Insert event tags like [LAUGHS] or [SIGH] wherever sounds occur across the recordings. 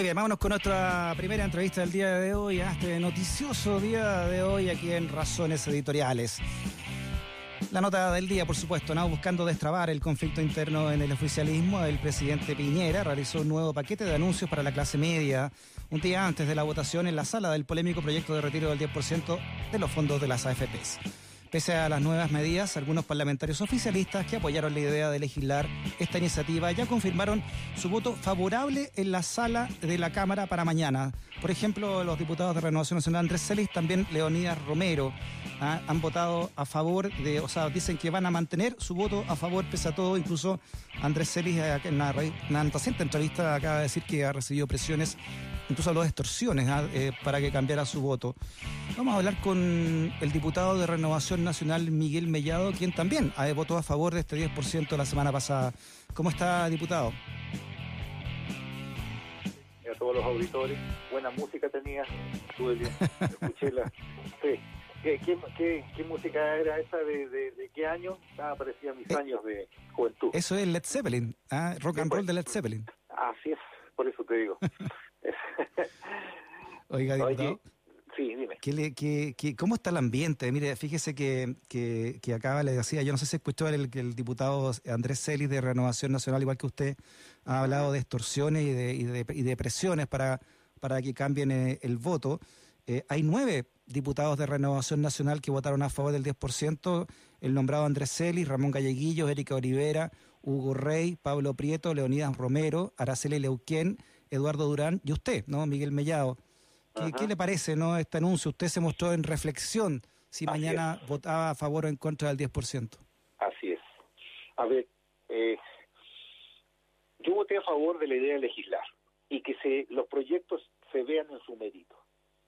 Muy bien, vámonos con nuestra primera entrevista del día de hoy, a este noticioso día de hoy aquí en Razones Editoriales. La nota del día, por supuesto, ¿no? buscando destrabar el conflicto interno en el oficialismo, el presidente Piñera realizó un nuevo paquete de anuncios para la clase media un día antes de la votación en la sala del polémico proyecto de retiro del 10% de los fondos de las AFPs. Pese a las nuevas medidas, algunos parlamentarios oficialistas que apoyaron la idea de legislar esta iniciativa ya confirmaron su voto favorable en la sala de la Cámara para mañana. Por ejemplo, los diputados de Renovación Nacional Andrés Celis, también Leonidas Romero, ¿ah? han votado a favor de, o sea, dicen que van a mantener su voto a favor pese a todo. Incluso Andrés Celis, eh, en una, reciente entrevista, acaba de decir que ha recibido presiones, incluso habló de extorsiones ¿ah? eh, para que cambiara su voto. Vamos a hablar con el diputado de Renovación Nacional, Miguel Mellado, quien también ha votado a favor de este 10% la semana pasada. ¿Cómo está, diputado? A todos los auditores, buena música tenía, estuve bien, [LAUGHS] escuché la... Sí. ¿Qué, música era esa? ¿De, qué año? Ah, parecía mis eh, años de juventud. Eso es Led Zeppelin, ¿ah? rock and roll de Led Zeppelin. Así es, por eso te digo. [LAUGHS] [LAUGHS] Oiga, diputado. Sí, dime. ¿Qué cómo está el ambiente? Mire, fíjese que, que, acaba, le decía, yo no sé si escuchó el, el diputado Andrés Celis de Renovación Nacional, igual que usted, ha hablado de extorsiones y de, y de, y de presiones para, para que cambien eh, el, voto. Eh, hay nueve diputados de Renovación Nacional que votaron a favor del 10%, el nombrado Andrés Celis, Ramón Galleguillo, Erika Olivera, Hugo Rey, Pablo Prieto, Leonidas Romero, Araceli Leuquén, Eduardo Durán y usted, ¿no? Miguel Mellado. ¿Qué, le parece no este anuncio? Usted se mostró en reflexión si mañana votaba a favor o en contra del 10%. Así es. A ver, eh, yo voté a favor de la idea de legislar y que se, los proyectos se vean en su mérito.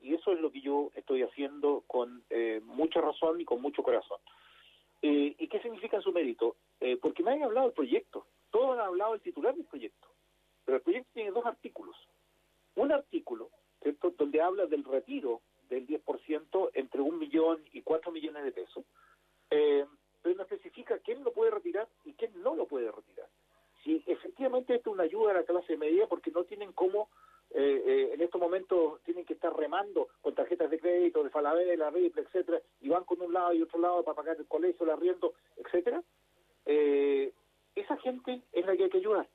Y eso es lo que yo estoy haciendo con eh, mucha razón y con mucho corazón. Eh, ¿Y qué significa en su mérito? porque me han hablado del proyecto, todos han hablado del titular del proyecto, pero el proyecto tiene dos artículos. Un artículo donde habla del retiro del 10% entre un millón y cuatro millones de pesos, eh, pero no especifica quién lo puede retirar y quién no lo puede retirar. Si efectivamente esto es una ayuda a la clase media porque no tienen cómo, eh, eh, en estos momentos tienen que estar remando con tarjetas de crédito, de Falabella, Ripple, etcétera, y van con un lado y otro lado para pagar el colegio, el arriendo, etcétera, esa gente es la que hay que ayudar.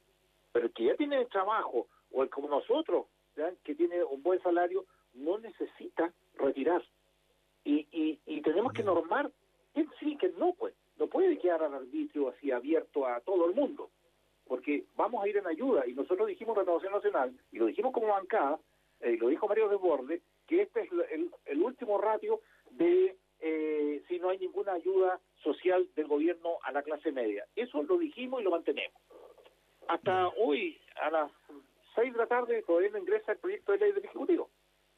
Pero el que ya tiene trabajo, o el como nosotros, que tiene un buen salario no necesita retirar. Y, y, tenemos que normar que sí, que no, pues. No puede quedar al arbitrio así abierto a todo el mundo, porque vamos a ir en ayuda. Y nosotros dijimos Renovación Nacional, y lo dijimos como bancada, eh, y lo dijo Mario de Borde, que este es el, último ratio de eh, si no hay ninguna ayuda social del gobierno a la clase media. Eso lo dijimos y lo mantenemos. Hasta hoy, a las 6 de la tarde todavía no ingresa el proyecto de ley del Ejecutivo.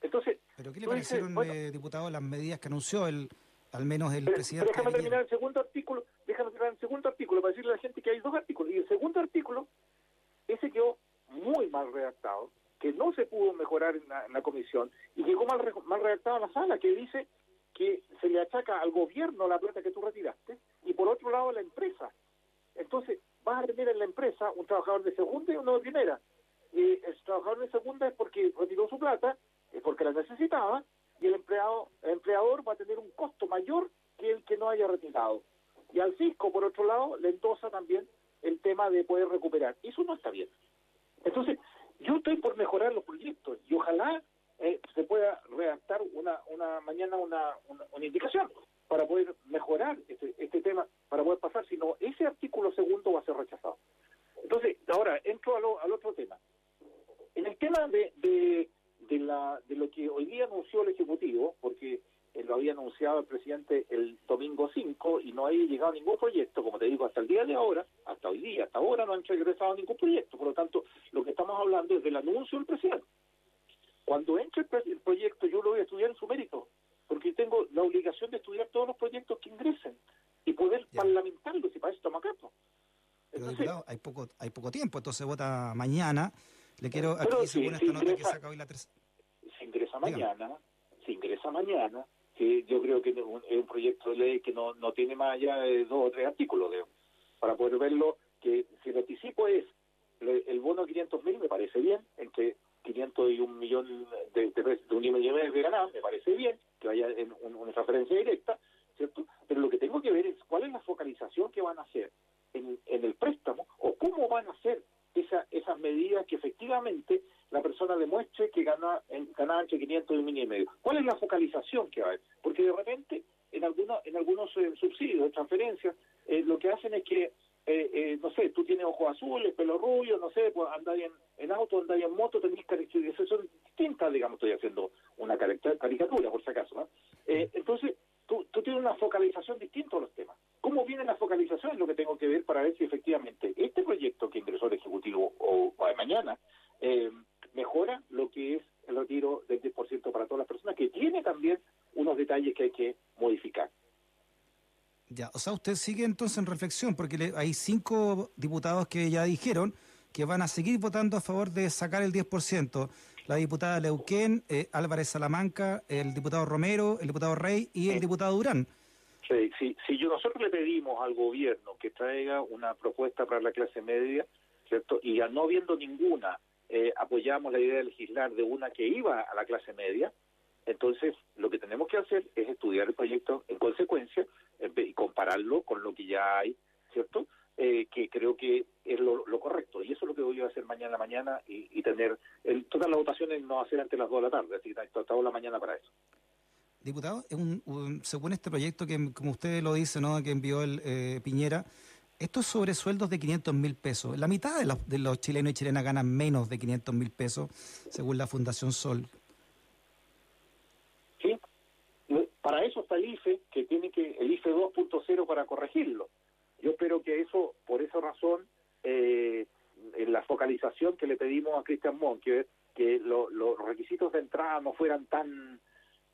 Entonces, ¿Pero qué le parecieron, eh, diputado, las medidas que anunció el al menos el presidente? déjame terminar el segundo artículo, déjame terminar el segundo artículo para decirle a la gente que hay dos artículos. Y el segundo artículo, ese quedó muy mal redactado, que no se pudo mejorar en la, comisión y llegó mal, mal redactado en la sala, que dice que se le achaca al gobierno la plata que tú retiraste y por otro lado a la empresa. Entonces, vas a tener en la empresa un trabajador de segunda y uno de primera y el trabajador de segunda es porque retiró su plata, es porque la necesitaba, y el empleado, el empleador va a tener un costo mayor que el que no haya retirado. Y al fisco, por otro lado, le endosa también el tema de poder recuperar. Eso no está bien. Entonces, yo estoy por mejorar los proyectos y ojalá eh, se pueda redactar una, una mañana una, una, indicación para poder mejorar este, este tema, para poder pasar, si no, ese artículo segundo va a ser rechazado. Entonces, ahora entro al otro tema. En el tema de, de, la, de lo que hoy día anunció el Ejecutivo, porque eh, lo había anunciado el presidente el domingo 5 y no ha llegado ningún proyecto, como te digo, hasta el día de ahora, hasta hoy día, hasta ahora no han regresado ningún proyecto. Por lo tanto, lo que estamos hablando es del anuncio del presidente. Cuando entre el, proyecto, yo lo voy a estudiar en su mérito, porque tengo la obligación de estudiar todos los proyectos que ingresen y poder parlamentarlos, y para eso estamos acá. Pero hay poco, hay poco tiempo, entonces vota mañana le quiero, aquí según esta nota que saca hoy la tercera. Se ingresa mañana, se ingresa mañana, que yo creo que es un, proyecto de ley que no, no tiene más allá de dos o tres artículos, de, para poder verlo, que si el anticipo es el bono de 500 mil, me parece bien, en que, 500 y un millón de, de, un millón de ganadas, me parece bien que vaya en una transferencia directa, ¿cierto? Pero lo que tengo que ver es cuál es la focalización que van a hacer en, el préstamo o cómo van a hacer esa, esas medidas que efectivamente la persona demuestre que gana, en, gana entre 500 y un millón y medio. ¿Cuál es la focalización que va a haber? Porque de repente en, algunos en algunos eh, subsidios, transferencias, eh, lo que hacen es que eh, eh, no sé, tú tienes ojos azules, pelo rubio, no sé, pues andar en, en auto, andar en moto, tenés características, son distintas, digamos, estoy haciendo una caricatura, por si acaso, ¿no? Eh, entonces, tú, tú tienes una focalización distinta a los temas. ¿Cómo viene la focalización? Es lo que tengo que ver para ver si efectivamente este proyecto que ingresó el Ejecutivo o, de mañana eh, mejora lo que es el retiro del 10% para todas las personas, que tiene también unos detalles que hay que modificar. Ya, o sea, usted sigue entonces en reflexión, porque hay cinco diputados que ya dijeron que van a seguir votando a favor de sacar el 10%. La diputada Leuquén, eh, Álvarez Salamanca, el diputado Romero, el diputado Rey y el diputado Durán. Sí, sí, si yo, nosotros le pedimos al gobierno que traiga una propuesta para la clase media, ¿cierto? Y ya no habiendo ninguna, eh, apoyamos la idea de legislar de una que iba a la clase media, entonces lo que tenemos que hacer es estudiar el proyecto en consecuencia y compararlo con lo que ya hay, ¿cierto? Eh, que creo que es lo, correcto. Y eso es lo que voy a hacer mañana a mañana y, tener el, todas las votaciones no hacer antes las 2 de la tarde, así que toda la mañana para eso. Diputado, según este proyecto que, como usted lo dice, ¿no? que envió el eh, Piñera, esto es sobre sueldos de 500 mil pesos. La mitad de los, de los chilenos y chilenas ganan menos de 500 mil pesos, según la Fundación Sol. Para eso está el IFE, que tiene que el IFE 2.0 para corregirlo. Yo espero que eso, por esa razón, eh, en la focalización que le pedimos a Cristian Mon, que, los requisitos de entrada no fueran tan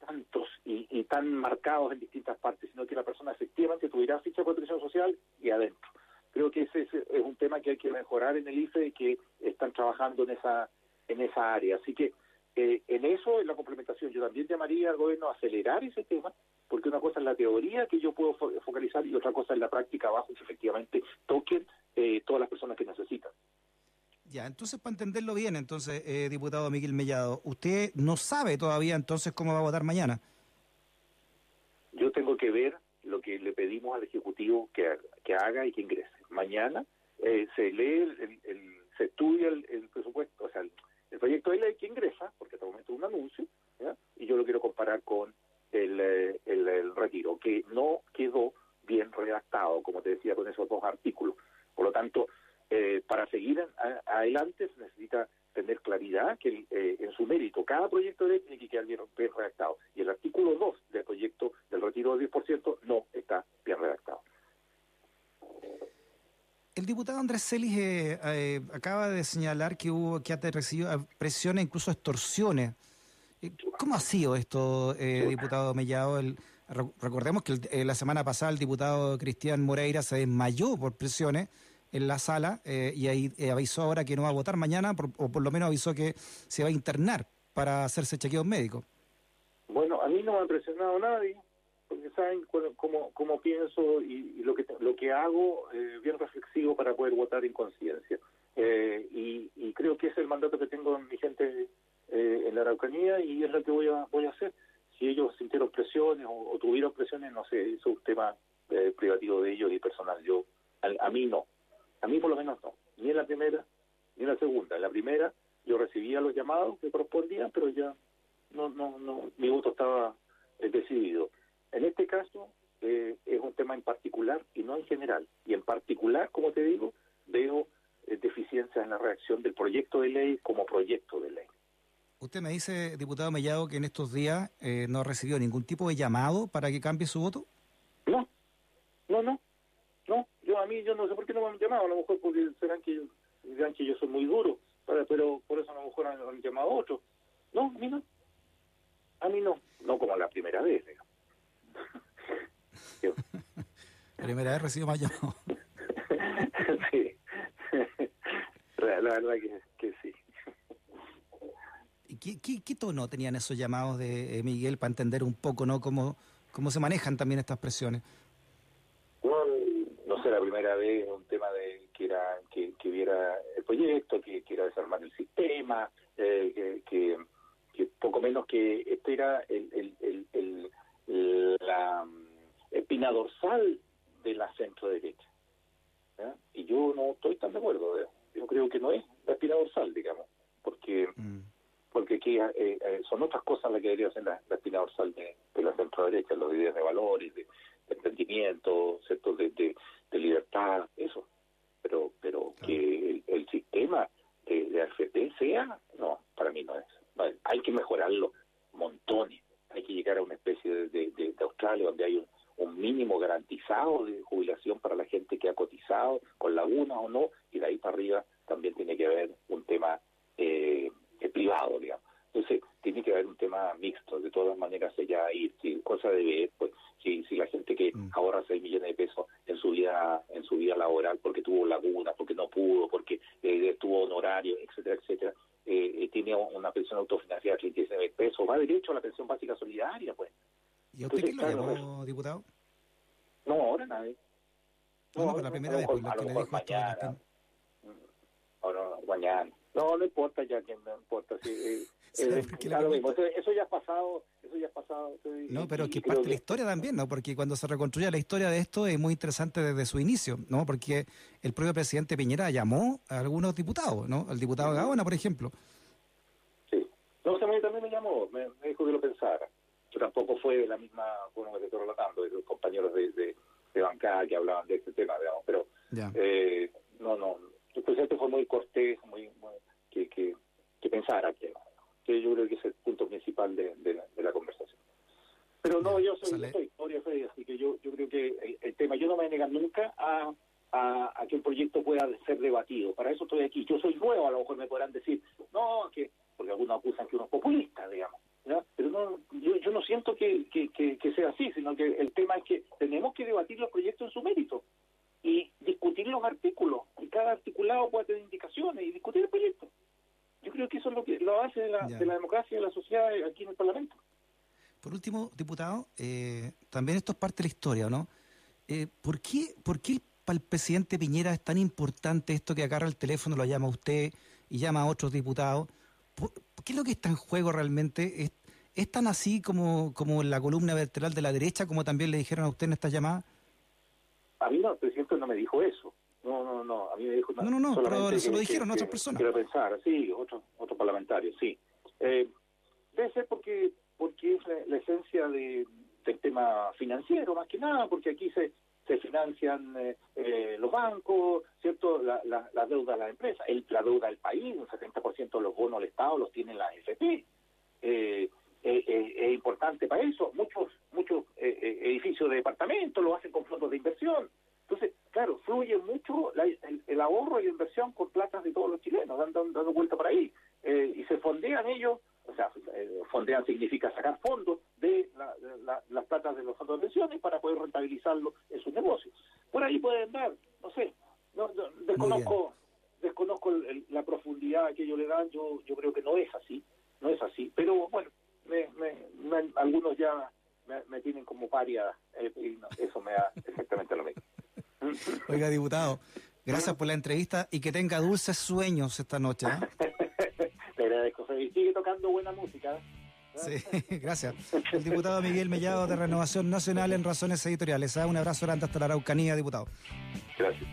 tantos y, tan marcados en distintas partes, sino que la persona efectivamente tuviera ficha de protección social y adentro. Creo que ese es, un tema que hay que mejorar en el IFE y que están trabajando en esa en esa área. Así que eh, en eso, en la complementación, yo también llamaría al gobierno a acelerar ese tema, porque una cosa es la teoría que yo puedo focalizar y otra cosa es la práctica abajo, que efectivamente toquen eh, todas las personas que necesitan. Ya, entonces para entenderlo bien, entonces, eh, diputado Miguel Mellado, usted no sabe todavía entonces cómo va a votar mañana. Yo tengo que ver lo que le pedimos al Ejecutivo que, que haga y que ingrese. Mañana se lee, el, se estudia el, el presupuesto, o sea, el, el proyecto de ley que ingresa, porque hasta el momento es un anuncio, y yo lo quiero comparar con eh, el, retiro, que no quedó bien redactado, como te decía, con esos dos artículos. Por lo tanto, eh, para seguir adelante se necesita tener claridad que eh, en su mérito cada proyecto de ley tiene que quedar bien, bien redactado. Y el artículo 2 del proyecto del retiro del 10% no está bien redactado. El diputado Andrés Celis eh, eh, acaba de señalar que hubo que ha recibido presiones, incluso extorsiones. Eh, ¿Cómo ha sido esto, diputado Mellado? recordemos que la semana pasada el diputado Cristian Moreira se desmayó por presiones en la sala y ahí avisó ahora que no va a votar mañana, o por lo menos avisó que se va a internar para hacerse chequeos médicos. Bueno, a mí no me ha presionado nadie porque saben cómo, cómo pienso y, lo que lo que hago eh, bien reflexivo para poder votar en conciencia. Eh, y, creo que es el mandato que tengo en mi gente eh, en la Araucanía y es lo que voy a voy a hacer. Si ellos sintieron presiones o, tuvieron presiones, no sé, eso es un tema privativo de ellos y personal. Yo a, mí no, a mí por lo menos no, ni en la primera ni en la segunda. En la primera yo recibía los llamados que correspondían, pero ya no no no mi voto estaba decidido. En este caso eh, es un tema en particular y no en general. Y en particular, como te digo, veo eh, deficiencias en la reacción del proyecto de ley como proyecto de ley. Usted me dice, diputado Mellado, que en estos días eh, no recibió ningún tipo de llamado para que cambie su voto. No, no, no, no. Yo a mí yo no sé por qué no me han llamado. A lo mejor porque serán que dirán que yo soy muy duro, pero por eso a lo mejor han, llamado a otros. No, a mí no. A mí no. No como la primera vez, digamos. Primera vez recibo más llamados. [LAUGHS] sí, la, verdad que, sí. ¿Y qué, qué, tono tenían esos llamados de eh, Miguel para entender un poco no cómo, cómo se manejan también estas presiones? No, no sé, la primera vez un tema de que era que, que hubiera el proyecto, que, que era desarmar el sistema, eh, que, que, poco menos que este era el, el, el, el la espina dorsal de la centro derecha. Y yo no estoy tan de acuerdo. Yo creo que no es la espina dorsal, digamos, porque mm. porque aquí eh, eh, son otras cosas las que debería ser la, espina dorsal de, la centro derecha, los ideas de valores, de, emprendimiento, ¿cierto? De, de, libertad, eso. Pero pero que el, sistema de, de AFP sea, no, para mí no es. hay que mejorarlo montones. Hay que llegar a una especie de, de Australia donde hay un un mínimo garantizado de jubilación para la gente que ha cotizado, con laguna o no, y de ahí para arriba también tiene que haber un tema eh, privado, digamos. Entonces, tiene que haber un tema mixto, de todas maneras, ella ir, si, cosa de ver, pues, si, si la gente que mm. ahorra 6 millones de pesos en su vida en su vida laboral porque tuvo laguna, porque no pudo, porque eh, estuvo honorario, etcétera, etcétera, eh, eh tiene una pensión autofinanciada de 39 pesos, va derecho a la pensión básica solidaria, pues. ¿Y a usted quién lo llamó, diputado? No, ahora nadie. No, no, la primera vez, pues, la que le dijo mañana. O no, mañana. No, no importa ya, que no importa. Si, eh, [LAUGHS] eh, mismo. Eso, ya ha pasado, eso ya ha pasado. no, pero que parte de la historia también, ¿no? Porque cuando se reconstruye la historia de esto es muy interesante desde su inicio, ¿no? Porque el propio presidente Piñera llamó a algunos diputados, ¿no? Al diputado Gaona, por ejemplo. Sí. No, o a mí también me llamó, me dijo que lo pensara tampoco fue de la misma forma que te estoy relatando, de los compañeros de, de, bancada que hablaban de este tema, digamos, pero eh, no, no, el presidente fue muy cortés, muy, que, que, que, pensara que, que yo creo que es el punto principal de, de, la, conversación. Pero no, yo soy, historia así que yo, yo creo que el, tema, yo no me voy a negar nunca a, a, a, que un proyecto pueda ser debatido. Para eso estoy aquí. Yo soy nuevo, a lo mejor me podrán decir, no, que porque algunos acusan que uno es populista, digamos. Pero no, yo, yo no siento que, que, sea así, sino que el tema es que tenemos que debatir los proyectos en su mérito y discutir los artículos, y cada articulado puede tener indicaciones y discutir el proyecto. Yo creo que eso es lo que lo hace de la, de la democracia y de la sociedad aquí en el Parlamento. Por último, diputado, eh, también esto es parte de la historia, ¿no? Eh, ¿por, qué, ¿Por qué para el presidente Piñera es tan importante esto que agarra el teléfono, lo llama usted y llama a otros diputados? ¿Qué es lo que está en juego realmente? ¿Es, tan así como, como la columna vertebral de la derecha, como también le dijeron a usted en esta llamada? A mí no, el presidente no me dijo eso. No, no, no, a mí me dijo... No, no, no, pero se lo dijeron otras personas. Quiero pensar, sí, otros otro parlamentarios, sí. Eh, debe ser porque, porque es la, esencia de, del tema financiero, más que nada, porque aquí se, se financian eh, eh, los bancos, ¿cierto? La, la, la, deuda de la empresa, el, la deuda del país, un 70% de los bonos del Estado los tiene la FP. Eh, es importante para eso. Muchos muchos edificios de departamentos lo hacen con fondos de inversión. Entonces, claro, fluye mucho el, ahorro y la inversión con platas de todos los chilenos, dando, dando vuelta por ahí. y se fondean ellos o sea, eh, fondean significa sacar fondos de, las platas de los fondos de pensiones para poder rentabilizarlo en sus negocios. Por ahí pueden dar, no sé, no, desconozco desconozco la profundidad que ellos le dan, yo yo creo que no es así, no es así, pero bueno, me, algunos ya me, tienen como paria eh, y eso me da exactamente lo mismo. [LAUGHS] Oiga, diputado, gracias por la entrevista y que tenga dulces sueños esta noche. ¿eh? [LAUGHS] buena música. Sí, [LAUGHS] gracias. El diputado Miguel Mellado de Renovación Nacional en Razones Editoriales. ¿ah? Un abrazo grande hasta la Araucanía, diputado. Gracias.